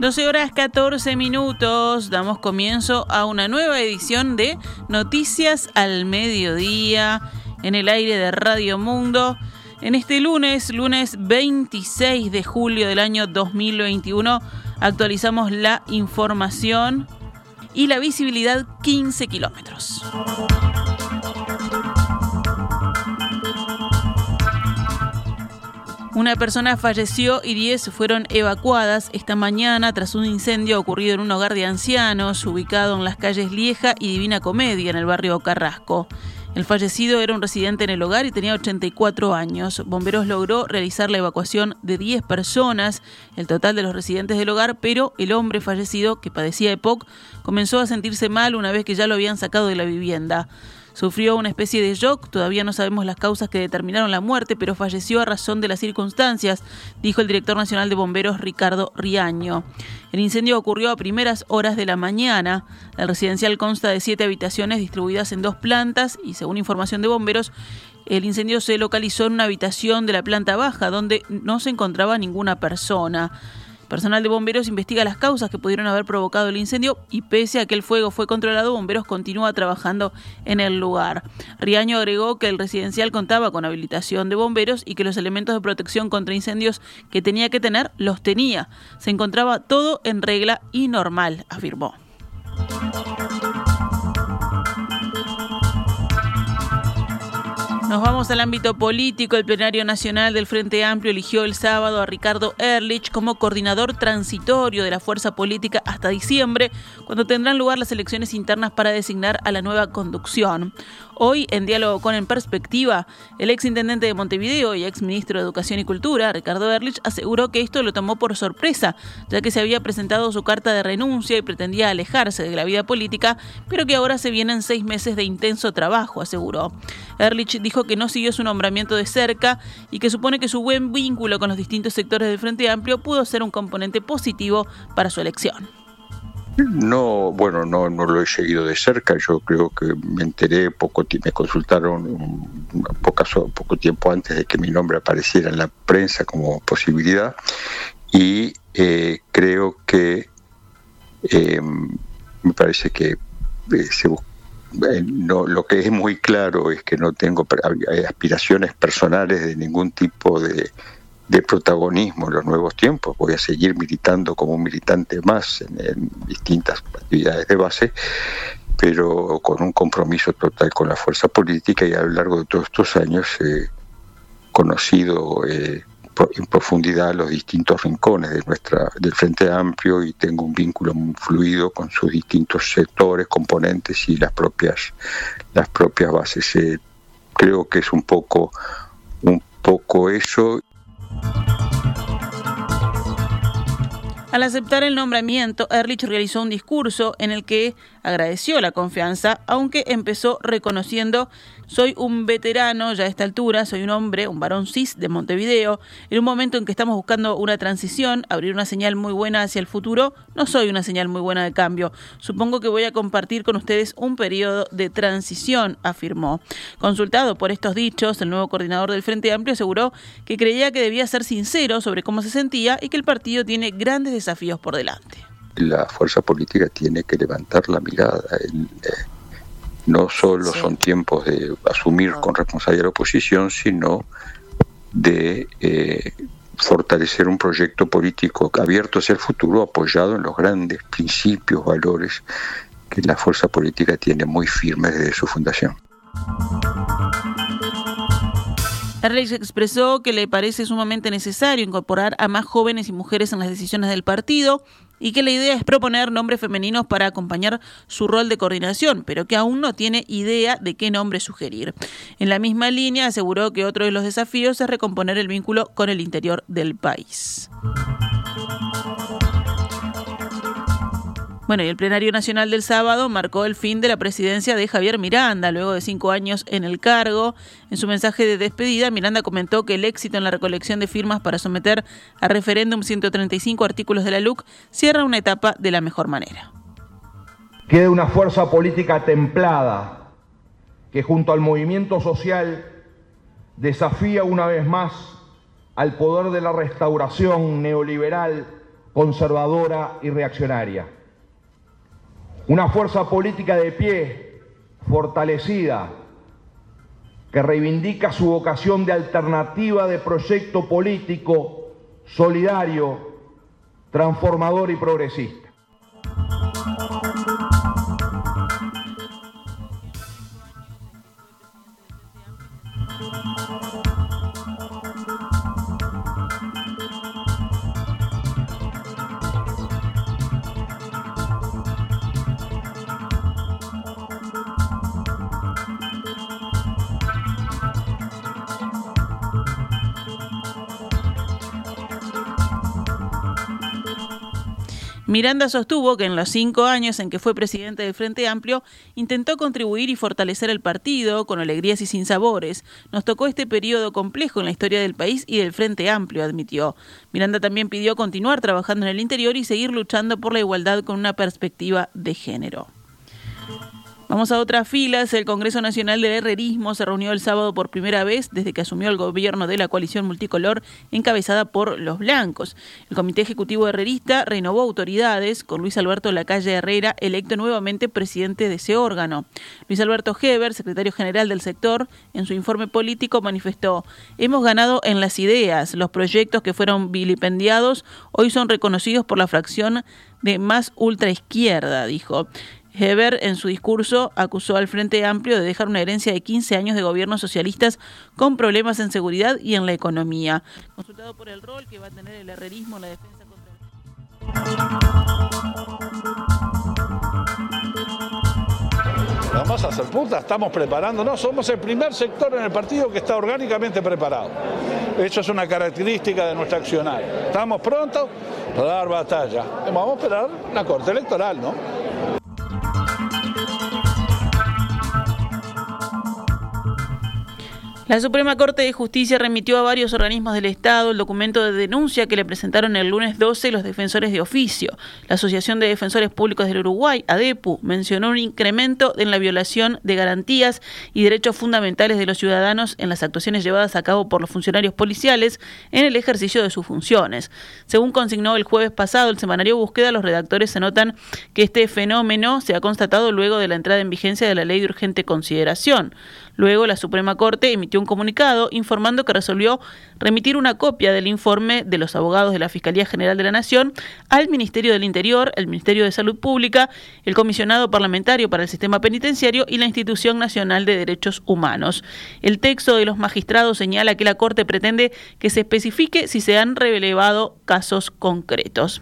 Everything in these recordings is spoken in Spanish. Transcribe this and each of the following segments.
12 horas 14 minutos, damos comienzo a una nueva edición de Noticias al Mediodía en el aire de Radio Mundo. En este lunes, lunes 26 de julio del año 2021, actualizamos la información y la visibilidad 15 kilómetros. Una persona falleció y 10 fueron evacuadas esta mañana tras un incendio ocurrido en un hogar de ancianos ubicado en las calles Lieja y Divina Comedia en el barrio Carrasco. El fallecido era un residente en el hogar y tenía 84 años. Bomberos logró realizar la evacuación de 10 personas, el total de los residentes del hogar, pero el hombre fallecido, que padecía EPOC, comenzó a sentirse mal una vez que ya lo habían sacado de la vivienda. Sufrió una especie de shock, todavía no sabemos las causas que determinaron la muerte, pero falleció a razón de las circunstancias, dijo el director nacional de bomberos Ricardo Riaño. El incendio ocurrió a primeras horas de la mañana. El residencial consta de siete habitaciones distribuidas en dos plantas y según información de bomberos, el incendio se localizó en una habitación de la planta baja donde no se encontraba ninguna persona. Personal de bomberos investiga las causas que pudieron haber provocado el incendio y pese a que el fuego fue controlado, bomberos continúa trabajando en el lugar. Riaño agregó que el residencial contaba con habilitación de bomberos y que los elementos de protección contra incendios que tenía que tener los tenía. Se encontraba todo en regla y normal, afirmó. Nos vamos al ámbito político. El plenario nacional del Frente Amplio eligió el sábado a Ricardo Ehrlich como coordinador transitorio de la fuerza política hasta diciembre, cuando tendrán lugar las elecciones internas para designar a la nueva conducción. Hoy, en diálogo con En Perspectiva, el ex intendente de Montevideo y ex ministro de Educación y Cultura, Ricardo Ehrlich, aseguró que esto lo tomó por sorpresa, ya que se había presentado su carta de renuncia y pretendía alejarse de la vida política, pero que ahora se vienen seis meses de intenso trabajo, aseguró. Ehrlich dijo que no siguió su nombramiento de cerca y que supone que su buen vínculo con los distintos sectores del Frente Amplio pudo ser un componente positivo para su elección. No, bueno, no, no lo he seguido de cerca. Yo creo que me enteré poco, me consultaron poco tiempo antes de que mi nombre apareciera en la prensa como posibilidad y eh, creo que eh, me parece que eh, se no, lo que es muy claro es que no tengo aspiraciones personales de ningún tipo de, de protagonismo en los nuevos tiempos. Voy a seguir militando como un militante más en, distintas actividades de base, pero con un compromiso total con la fuerza política y a lo largo de todos estos años he conocido eh, en profundidad los distintos rincones de nuestra del Frente Amplio y tengo un vínculo muy fluido con sus distintos sectores, componentes y las propias las propias bases. Eh, creo que es un poco un poco eso Al aceptar el nombramiento, Ehrlich realizó un discurso en el que agradeció la confianza, aunque empezó reconociendo soy un veterano ya a esta altura, soy un hombre, un varón cis de Montevideo. En un momento en que estamos buscando una transición, abrir una señal muy buena hacia el futuro, no soy una señal muy buena de cambio. Supongo que voy a compartir con ustedes un periodo de transición, afirmó. Consultado por estos dichos, el nuevo coordinador del Frente Amplio aseguró que creía que debía ser sincero sobre cómo se sentía y que el partido tiene grandes desafíos por delante. La fuerza política tiene que levantar la mirada. en no solo son tiempos de asumir con responsabilidad la oposición, sino de eh, fortalecer un proyecto político abierto hacia el futuro, apoyado en los grandes principios, valores que la fuerza política tiene muy firmes desde su fundación. Erlich expresó que le parece sumamente necesario incorporar a más jóvenes y mujeres en las decisiones del partido y que la idea es proponer nombres femeninos para acompañar su rol de coordinación, pero que aún no tiene idea de qué nombre sugerir. En la misma línea aseguró que otro de los desafíos es recomponer el vínculo con el interior del país. Bueno, y el plenario nacional del sábado marcó el fin de la presidencia de Javier Miranda, luego de cinco años en el cargo. En su mensaje de despedida, Miranda comentó que el éxito en la recolección de firmas para someter a referéndum 135 artículos de la LUC cierra una etapa de la mejor manera. Queda una fuerza política templada que junto al movimiento social desafía una vez más al poder de la restauración neoliberal, conservadora y reaccionaria. Una fuerza política de pie, fortalecida, que reivindica su vocación de alternativa de proyecto político solidario, transformador y progresista. Miranda sostuvo que en los cinco años en que fue presidente del Frente Amplio intentó contribuir y fortalecer el partido con alegrías y sinsabores. Nos tocó este periodo complejo en la historia del país y del Frente Amplio, admitió. Miranda también pidió continuar trabajando en el interior y seguir luchando por la igualdad con una perspectiva de género. Vamos a otras filas. El Congreso Nacional del Herrerismo se reunió el sábado por primera vez desde que asumió el gobierno de la coalición multicolor encabezada por los blancos. El Comité Ejecutivo Herrerista renovó autoridades con Luis Alberto Lacalle Herrera, electo nuevamente presidente de ese órgano. Luis Alberto Heber, secretario general del sector, en su informe político manifestó: Hemos ganado en las ideas. Los proyectos que fueron vilipendiados hoy son reconocidos por la fracción de más ultraizquierda, dijo. Heber, en su discurso, acusó al Frente Amplio de dejar una herencia de 15 años de gobiernos socialistas con problemas en seguridad y en la economía. Consultado por el rol que va a tener el herrerismo en la defensa contra Vamos a hacer puta, estamos preparándonos, somos el primer sector en el partido que está orgánicamente preparado. Eso es una característica de nuestra accionar. Estamos prontos para dar batalla. Vamos a esperar la corte electoral, ¿no? La Suprema Corte de Justicia remitió a varios organismos del Estado el documento de denuncia que le presentaron el lunes 12 los defensores de oficio. La Asociación de Defensores Públicos del Uruguay, ADEPU, mencionó un incremento en la violación de garantías y derechos fundamentales de los ciudadanos en las actuaciones llevadas a cabo por los funcionarios policiales en el ejercicio de sus funciones. Según consignó el jueves pasado el semanario Búsqueda, los redactores se notan que este fenómeno se ha constatado luego de la entrada en vigencia de la ley de urgente consideración. Luego, la Suprema Corte emitió un comunicado informando que resolvió remitir una copia del informe de los abogados de la Fiscalía General de la Nación al Ministerio del Interior, el Ministerio de Salud Pública, el Comisionado Parlamentario para el Sistema Penitenciario y la Institución Nacional de Derechos Humanos. El texto de los magistrados señala que la Corte pretende que se especifique si se han relevado casos concretos.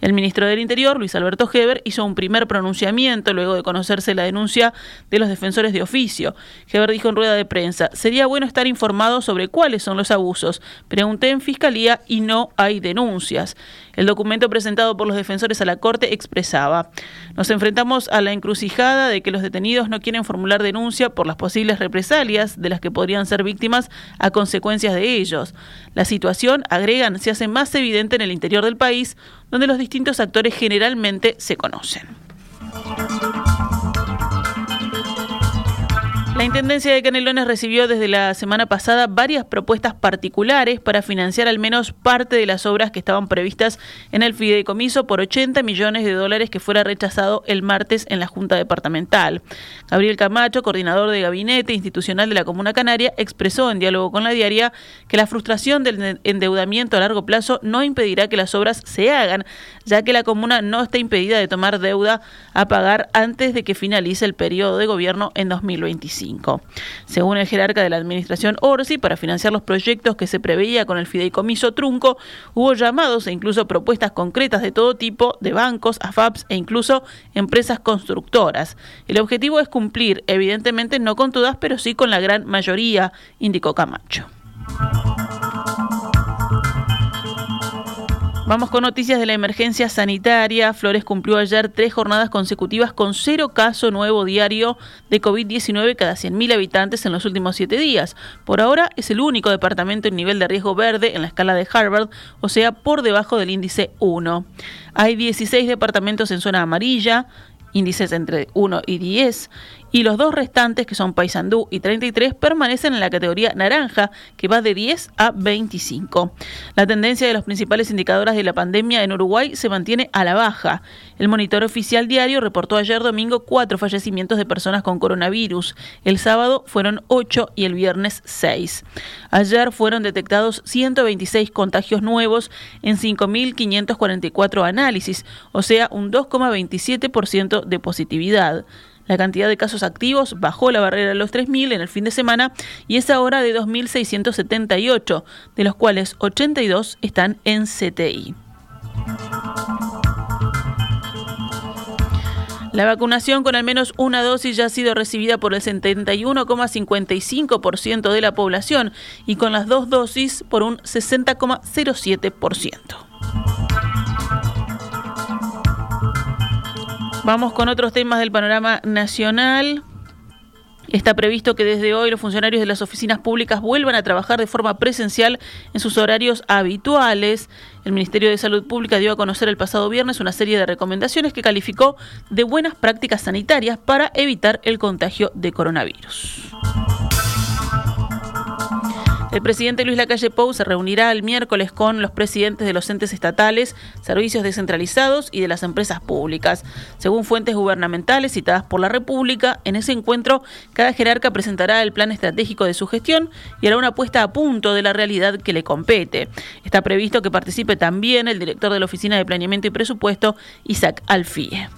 El ministro del Interior, Luis Alberto Heber, hizo un primer pronunciamiento luego de conocerse la denuncia de los defensores de oficio. Heber dijo en rueda de prensa, sería bueno estar informado sobre cuáles son los abusos. Pregunté en Fiscalía y no hay denuncias. El documento presentado por los defensores a la Corte expresaba, nos enfrentamos a la encrucijada de que los detenidos no quieren formular denuncia por las posibles represalias de las que podrían ser víctimas a consecuencias de ellos. La situación, agregan, se hace más evidente en el interior del país, donde los distintos actores generalmente se conocen. La Intendencia de Canelones recibió desde la semana pasada varias propuestas particulares para financiar al menos parte de las obras que estaban previstas en el fideicomiso por 80 millones de dólares que fuera rechazado el martes en la Junta Departamental. Gabriel Camacho, coordinador de gabinete institucional de la Comuna Canaria, expresó en diálogo con la diaria que la frustración del endeudamiento a largo plazo no impedirá que las obras se hagan, ya que la comuna no está impedida de tomar deuda a pagar antes de que finalice el periodo de gobierno en 2025. Según el jerarca de la administración Orsi, para financiar los proyectos que se preveía con el fideicomiso trunco, hubo llamados e incluso propuestas concretas de todo tipo de bancos, AFAPs e incluso empresas constructoras. El objetivo es cumplir, evidentemente no con todas, pero sí con la gran mayoría, indicó Camacho. Vamos con noticias de la emergencia sanitaria. Flores cumplió ayer tres jornadas consecutivas con cero caso nuevo diario de COVID-19 cada 100.000 habitantes en los últimos siete días. Por ahora es el único departamento en nivel de riesgo verde en la escala de Harvard, o sea, por debajo del índice 1. Hay 16 departamentos en zona amarilla, índices entre 1 y 10, y los dos restantes, que son Paysandú y 33, permanecen en la categoría naranja, que va de 10 a 25. La tendencia de los principales indicadores de la pandemia en Uruguay se mantiene a la baja. El monitor oficial diario reportó ayer domingo cuatro fallecimientos de personas con coronavirus. El sábado fueron 8 y el viernes 6. Ayer fueron detectados 126 contagios nuevos en 5.544 análisis, o sea, un 2,27% de positividad. La cantidad de casos activos bajó la barrera de los 3.000 en el fin de semana y es ahora de 2.678, de los cuales 82 están en CTI. La vacunación con al menos una dosis ya ha sido recibida por el 71,55% de la población y con las dos dosis por un 60,07%. Vamos con otros temas del panorama nacional. Está previsto que desde hoy los funcionarios de las oficinas públicas vuelvan a trabajar de forma presencial en sus horarios habituales. El Ministerio de Salud Pública dio a conocer el pasado viernes una serie de recomendaciones que calificó de buenas prácticas sanitarias para evitar el contagio de coronavirus. El presidente Luis Lacalle Pou se reunirá el miércoles con los presidentes de los entes estatales, servicios descentralizados y de las empresas públicas. Según fuentes gubernamentales citadas por la República, en ese encuentro cada jerarca presentará el plan estratégico de su gestión y hará una puesta a punto de la realidad que le compete. Está previsto que participe también el director de la Oficina de Planeamiento y Presupuesto, Isaac Alfie.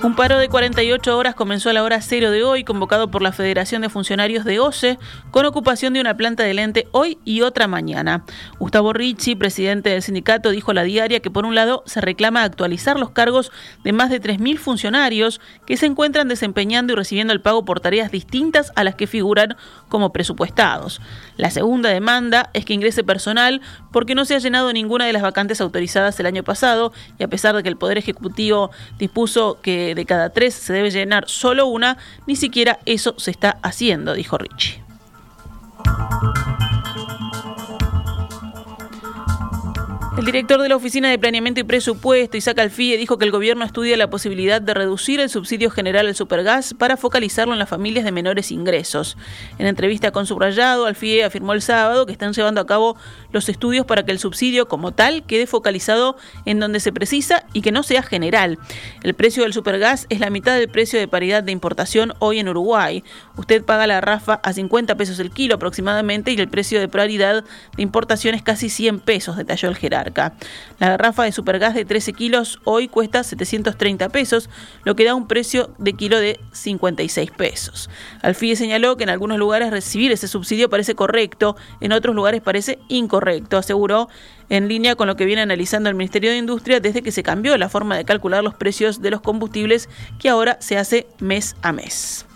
Un paro de 48 horas comenzó a la hora cero de hoy, convocado por la Federación de Funcionarios de OCE, con ocupación de una planta de lente hoy y otra mañana. Gustavo Ricci, presidente del sindicato, dijo a la diaria que por un lado se reclama actualizar los cargos de más de 3.000 funcionarios que se encuentran desempeñando y recibiendo el pago por tareas distintas a las que figuran como presupuestados. La segunda demanda es que ingrese personal porque no se ha llenado ninguna de las vacantes autorizadas el año pasado y a pesar de que el Poder Ejecutivo dispuso que de cada tres se debe llenar solo una, ni siquiera eso se está haciendo, dijo Richie. El director de la Oficina de Planeamiento y Presupuesto, Isaac Alfie, dijo que el gobierno estudia la posibilidad de reducir el subsidio general al supergas para focalizarlo en las familias de menores ingresos. En entrevista con Subrayado, Alfie afirmó el sábado que están llevando a cabo los estudios para que el subsidio como tal quede focalizado en donde se precisa y que no sea general. El precio del supergas es la mitad del precio de paridad de importación hoy en Uruguay. Usted paga la rafa a 50 pesos el kilo aproximadamente y el precio de paridad de importación es casi 100 pesos, detalló el La garrafa de supergas de 13 kilos hoy cuesta 730 pesos, lo que da un precio de kilo de 56 pesos. Alfie señaló que en algunos lugares recibir ese subsidio parece correcto, en otros lugares parece incorrecto, aseguró en línea con lo que viene analizando el Ministerio de Industria desde que se cambió la forma de calcular los precios de los combustibles que ahora se hace mes a mes.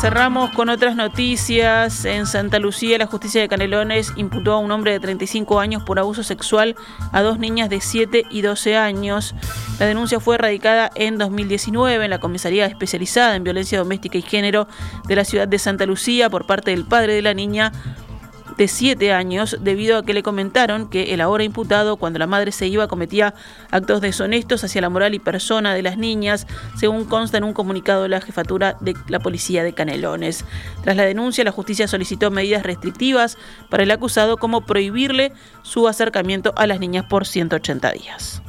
Cerramos con otras noticias. En Santa Lucía, la justicia de Canelones imputó a un hombre de 35 años por abuso sexual a dos niñas de 7 y 12 años. La denuncia fue radicada en 2019 en la comisaría especializada en violencia doméstica y género de la ciudad de Santa Lucía por parte del padre de la niña de siete años debido a que le comentaron que el ahora imputado cuando la madre se iba cometía actos deshonestos hacia la moral y persona de las niñas, según consta en un comunicado de la jefatura de la policía de Canelones. Tras la denuncia, la justicia solicitó medidas restrictivas para el acusado como prohibirle su acercamiento a las niñas por 180 días.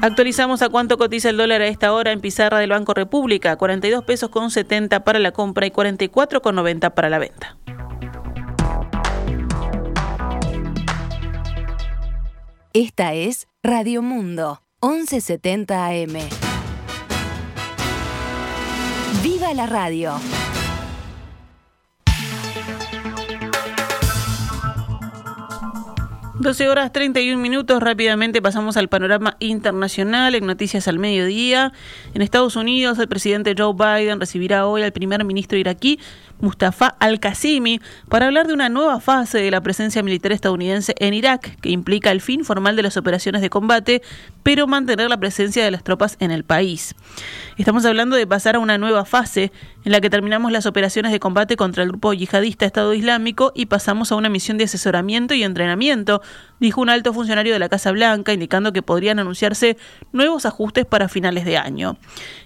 Actualizamos a cuánto cotiza el dólar a esta hora en pizarra del Banco República, 42 pesos con 70 para la compra y 44 con 90 para la venta. Esta es Radio Mundo, 1170 AM. ¡Viva la radio! 12 horas 31 minutos, rápidamente pasamos al panorama internacional en Noticias al Mediodía. En Estados Unidos, el presidente Joe Biden recibirá hoy al primer ministro iraquí, Mustafa al-Qasimi, para hablar de una nueva fase de la presencia militar estadounidense en Irak, que implica el fin formal de las operaciones de combate, pero mantener la presencia de las tropas en el país. Estamos hablando de pasar a una nueva fase en la que terminamos las operaciones de combate contra el grupo yihadista Estado Islámico y pasamos a una misión de asesoramiento y entrenamiento, dijo un alto funcionario de la Casa Blanca, indicando que podrían anunciarse nuevos ajustes para finales de año.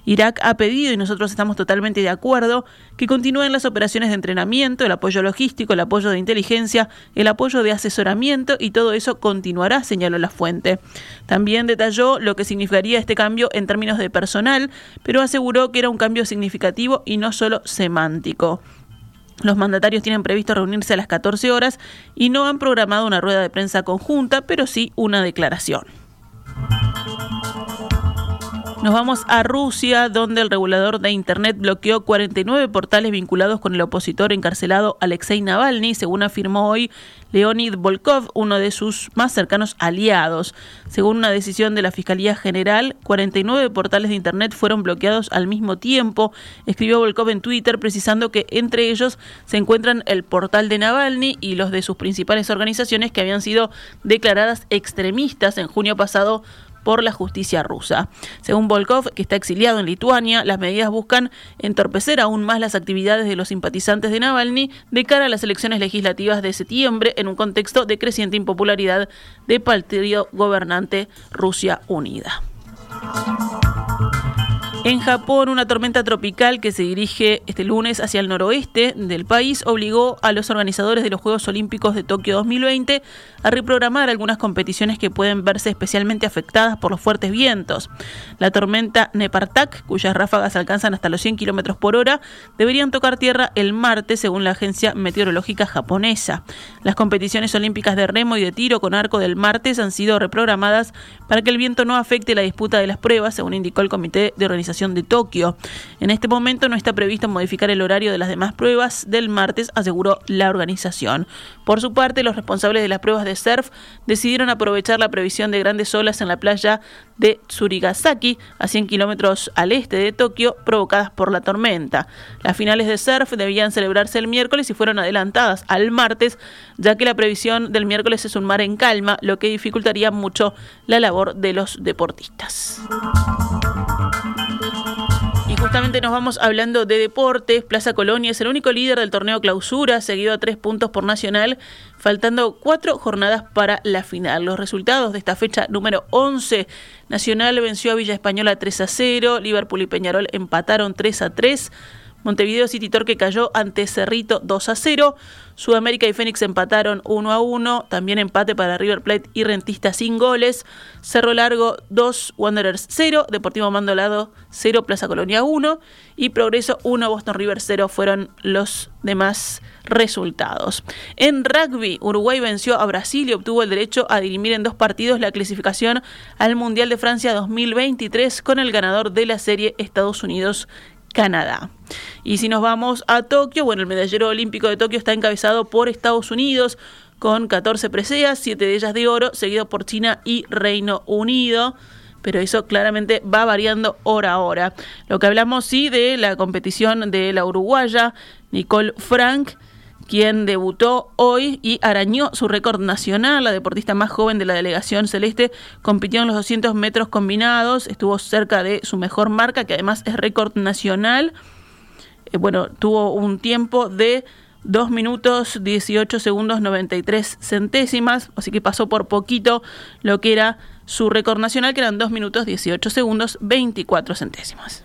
Irak ha pedido, y nosotros estamos totalmente de acuerdo, que continúen las operaciones de entrenamiento, el apoyo logístico, el apoyo de inteligencia, el apoyo de asesoramiento y todo eso continuará, señaló la fuente. También detalló lo que significaría este cambio en términos de personal, pero aseguró que era un cambio significativo y no solo semántico. Los mandatarios tienen previsto reunirse a las 14 horas y no han programado una rueda de prensa conjunta, pero sí una declaración. Nos vamos a Rusia, donde el regulador de Internet bloqueó 49 portales vinculados con el opositor encarcelado Alexei Navalny, según afirmó hoy Leonid Volkov, uno de sus más cercanos aliados. Según una decisión de la Fiscalía General, 49 portales de Internet fueron bloqueados al mismo tiempo, escribió Volkov en Twitter, precisando que entre ellos se encuentran el portal de Navalny y los de sus principales organizaciones que habían sido declaradas extremistas en junio pasado por la justicia rusa. Según Volkov, que está exiliado en Lituania, las medidas buscan entorpecer aún más las actividades de los simpatizantes de Navalny de cara a las elecciones legislativas de septiembre en un contexto de creciente impopularidad del partido gobernante Rusia Unida. En Japón, una tormenta tropical que se dirige este lunes hacia el noroeste del país obligó a los organizadores de los Juegos Olímpicos de Tokio 2020 a reprogramar algunas competiciones que pueden verse especialmente afectadas por los fuertes vientos. La tormenta Nepartak, cuyas ráfagas alcanzan hasta los 100 kilómetros por hora, deberían tocar tierra el martes, según la agencia meteorológica japonesa. Las competiciones olímpicas de remo y de tiro con arco del martes han sido reprogramadas para que el viento no afecte la disputa de las pruebas, según indicó el Comité de Organización de Tokio. En este momento no está previsto modificar el horario de las demás pruebas del martes, aseguró la organización. Por su parte, los responsables de las pruebas de surf decidieron aprovechar la previsión de grandes olas en la playa de Tsurigasaki, a 100 kilómetros al este de Tokio, provocadas por la tormenta. Las finales de surf debían celebrarse el miércoles y fueron adelantadas al martes, ya que la previsión del miércoles es un mar en calma, lo que dificultaría mucho la labor de los deportistas. Justamente nos vamos hablando de deportes. Plaza Colonia es el único líder del torneo clausura, seguido a tres puntos por Nacional, faltando cuatro jornadas para la final. Los resultados de esta fecha número 11. Nacional venció a Villa Española 3 a 0, Liverpool y Peñarol empataron 3 a 3. Montevideo City Torque cayó ante Cerrito 2 a 0. Sudamérica y Fénix empataron 1 a 1. También empate para River Plate y Rentista sin goles. Cerro Largo 2, Wanderers 0. Deportivo Mandolado 0, Plaza Colonia 1. Y Progreso 1, Boston River 0 fueron los demás resultados. En rugby, Uruguay venció a Brasil y obtuvo el derecho a dirimir en dos partidos la clasificación al Mundial de Francia 2023 con el ganador de la serie Estados Unidos Canadá. Y si nos vamos a Tokio, bueno, el medallero olímpico de Tokio está encabezado por Estados Unidos con 14 preseas, 7 de ellas de oro, seguido por China y Reino Unido. Pero eso claramente va variando hora a hora. Lo que hablamos sí de la competición de la uruguaya Nicole Frank, quien debutó hoy y arañó su récord nacional. La deportista más joven de la delegación celeste compitió en los 200 metros combinados, estuvo cerca de su mejor marca, que además es récord nacional. Eh, bueno, tuvo un tiempo de 2 minutos 18 segundos 93 centésimas, así que pasó por poquito lo que era su récord nacional, que eran 2 minutos 18 segundos 24 centésimas.